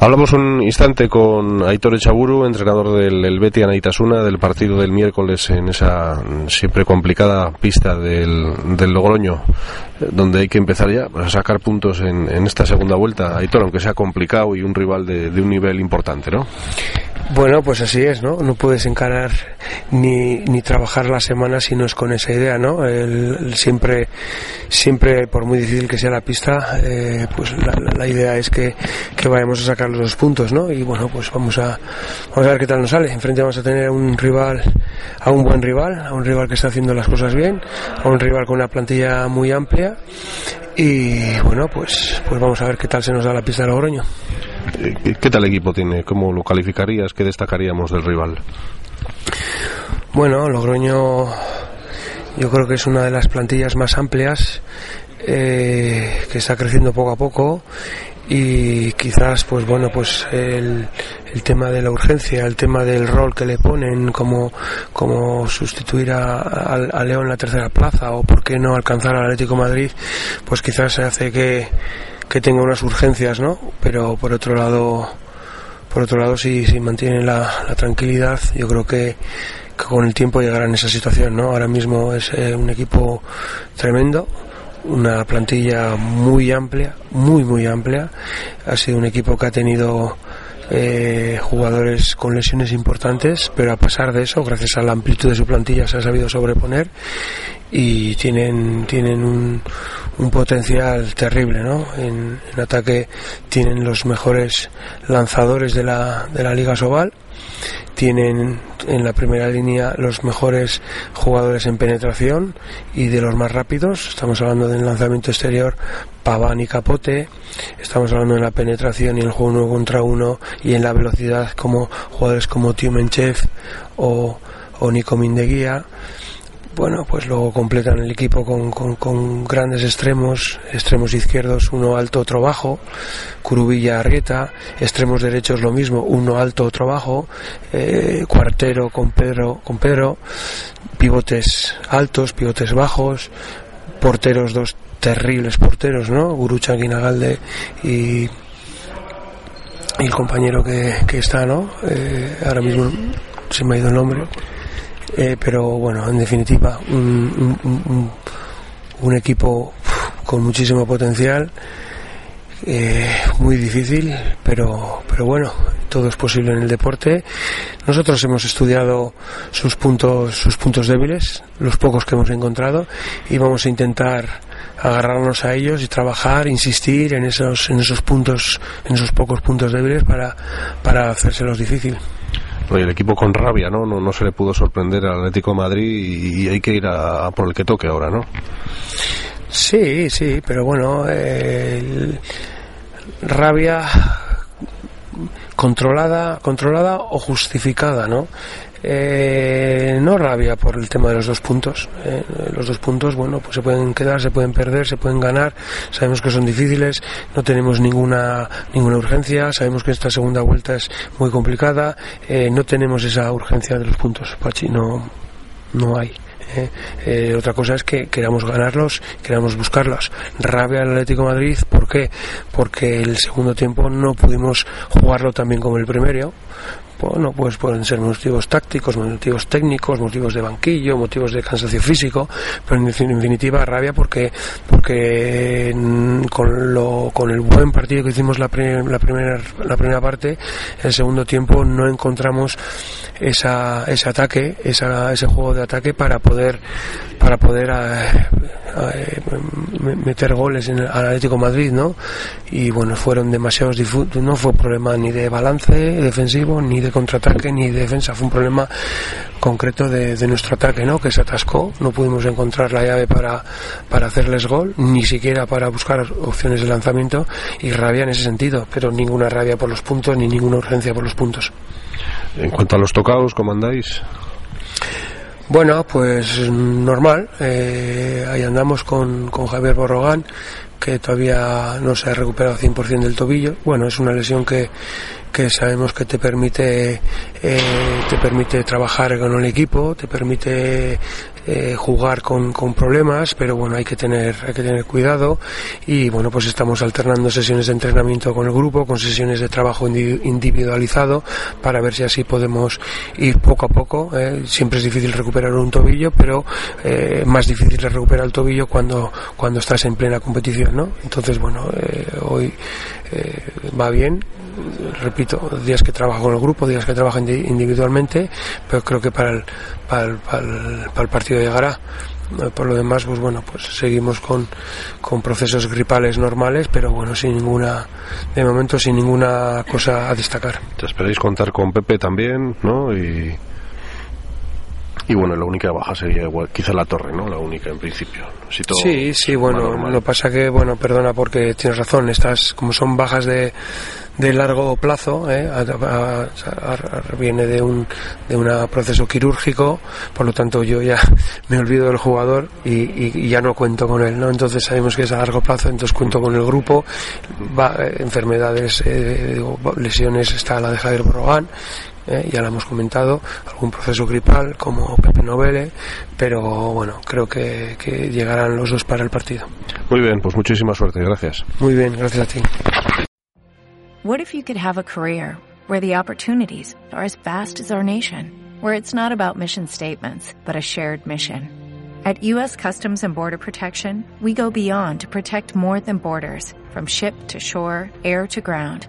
Hablamos un instante con Aitor Echaburu, entrenador del el Betis Anaitasuna, del partido del miércoles en esa siempre complicada pista del, del Logroño, donde hay que empezar ya a sacar puntos en, en esta segunda vuelta. Aitor, aunque sea complicado y un rival de, de un nivel importante, ¿no? Bueno, pues así es, ¿no? No puedes encarar ni, ni trabajar la semana si no es con esa idea, ¿no? El, siempre, siempre, por muy difícil que sea la pista, eh, pues la, la, la, idea es que, que vayamos a sacar los dos puntos, ¿no? Y bueno, pues vamos a, vamos a ver qué tal nos sale. Enfrente vamos a tener a un rival, a un buen rival, a un rival que está haciendo las cosas bien, a un rival con una plantilla muy amplia y bueno, pues, pues vamos a ver qué tal se nos da la pista de Logroño. ¿Qué tal equipo tiene? ¿Cómo lo calificarías? ¿Qué destacaríamos del rival? Bueno, Logroño yo creo que es una de las plantillas más amplias eh, que está creciendo poco a poco y quizás pues bueno pues el, el, tema de la urgencia el tema del rol que le ponen como como sustituir a, a, a León en la tercera plaza o por qué no alcanzar al Atlético Madrid pues quizás hace que que tenga unas urgencias, ¿no? Pero por otro lado, por otro lado, si, si mantienen la, tranquilidad, yo creo que, que, con el tiempo llegarán a esa situación, ¿no? Ahora mismo es eh, un equipo tremendo, una plantilla muy amplia, muy muy amplia. Ha sido un equipo que ha tenido eh, jugadores con lesiones importantes, pero a pesar de eso, gracias a la amplitud de su plantilla, se ha sabido sobreponer y tienen, tienen un, un potencial terrible, ¿no? En, ataque tienen los mejores lanzadores de la, de la Liga Sobal, tienen en la primera línea los mejores jugadores en penetración y de los más rápidos. Estamos hablando del lanzamiento exterior Paván y Capote. Estamos hablando de la penetración y el juego uno contra uno y en la velocidad como jugadores como Tiumenchev o, o Nico Mindeguía bueno, pues luego completan el equipo con, con, grandes extremos, extremos izquierdos, uno alto, otro bajo, Curubilla Arrieta, extremos derechos lo mismo, uno alto, otro bajo, eh, cuartero con Pedro, con Pedro, pivotes altos, pivotes bajos, porteros dos terribles porteros, ¿no? Gurucha Guinagalde y, y el compañero que, que está, ¿no? Eh, ahora mismo se me ha ido el nombre eh, pero bueno, en definitiva, un, equipo con muchísimo potencial, eh, muy difícil, pero, pero bueno, todo es posible en el deporte. Nosotros hemos estudiado sus puntos, sus puntos débiles, los pocos que hemos encontrado, y vamos a intentar agarrarnos a ellos y trabajar, insistir en esos, en esos puntos, en esos pocos puntos débiles para, para hacérselos difícil. El equipo con rabia, ¿no? ¿no? No se le pudo sorprender al Atlético Madrid y, hay que ir a, por el que toque ahora, ¿no? Sí, sí, pero bueno, rabia controlada, controlada o justificada, ¿no? Eh, no rabia por el tema de los dos puntos. Eh, los dos puntos, bueno, pues se pueden quedar, se pueden perder, se pueden ganar. Sabemos que son difíciles, no tenemos ninguna ninguna urgencia. Sabemos que esta segunda vuelta es muy complicada. Eh, no tenemos esa urgencia de los puntos, Pachi, no, no hay. Eh, eh, otra cosa es que queramos ganarlos, queramos buscarlos. Rabia al Atlético Madrid, ¿por qué? Porque el segundo tiempo no pudimos jugarlo tan bien como el primero. Bueno, pues pueden ser motivos tácticos, motivos técnicos, motivos de banquillo, motivos de cansancio físico, pero en definitiva rabia porque porque con lo con el buen partido que hicimos la, primer, la primera la primera parte, el segundo tiempo no encontramos esa ese ataque, esa, ese juego de ataque para poder para poder a, a, a, meter goles en el, Atlético Madrid, ¿no? Y bueno, fueron demasiados no fue problema ni de balance defensivo ni de contraataque, ni de defensa. Fue un problema concreto de, de, nuestro ataque, ¿no? Que se atascó. No pudimos encontrar la llave para, para hacerles gol, ni siquiera para buscar opciones de lanzamiento. Y rabia en ese sentido, pero ninguna rabia por los puntos, ni ninguna urgencia por los puntos. En cuanto a los tocados, ¿cómo andáis? Bueno, pues normal. Eh, ahí andamos con, con Javier Borrogán, que todavía no se ha recuperado 100% del tobillo. Bueno, es una lesión que, que sabemos que te permite eh, te permite trabajar con el equipo, te permite eh, jugar con, con, problemas, pero bueno, hay que tener hay que tener cuidado y bueno, pues estamos alternando sesiones de entrenamiento con el grupo, con sesiones de trabajo individualizado para ver si así podemos ir poco a poco. Eh. Siempre es difícil recuperar un tobillo, pero más difícil es recuperar el tobillo cuando cuando estás en plena competición, ¿no? Entonces bueno, eh, hoy va bien repito, días que trabajo con el grupo, días que trabajo individualmente, pero creo que para el, para el, para el, para el partido llegará. Por lo demás, pues bueno, pues seguimos con, con procesos gripales normales, pero bueno, sin ninguna, de momento sin ninguna cosa a destacar. Te esperáis contar con Pepe también, ¿no? Y, y bueno, la única baja sería igual, quizá la torre, ¿no? La única en principio. Si todo sí, sí, bueno, lo pasa que, bueno, perdona porque tienes razón, estas, como son bajas de, de largo plazo, ¿eh? a, a, a, viene de un de un proceso quirúrgico, por lo tanto yo ya me olvido del jugador y, y, y, ya no cuento con él, ¿no? Entonces sabemos que es a largo plazo, entonces cuento con el grupo, va, eh, enfermedades, eh, lesiones, está la de Javier Borrogán, eh, ya lo hemos comentado, algún proceso gripal como Pepe Novele, pero bueno, creo que, que llegarán los dos para el partido. Muy bien, pues muchísima suerte, gracias. Muy bien, gracias a ti. What if you could have a career where the opportunities are as vast as our nation, where it's not about mission statements, but a shared mission? At U.S. Customs and Border Protection, we go beyond to protect more than borders, from ship to shore, air to ground,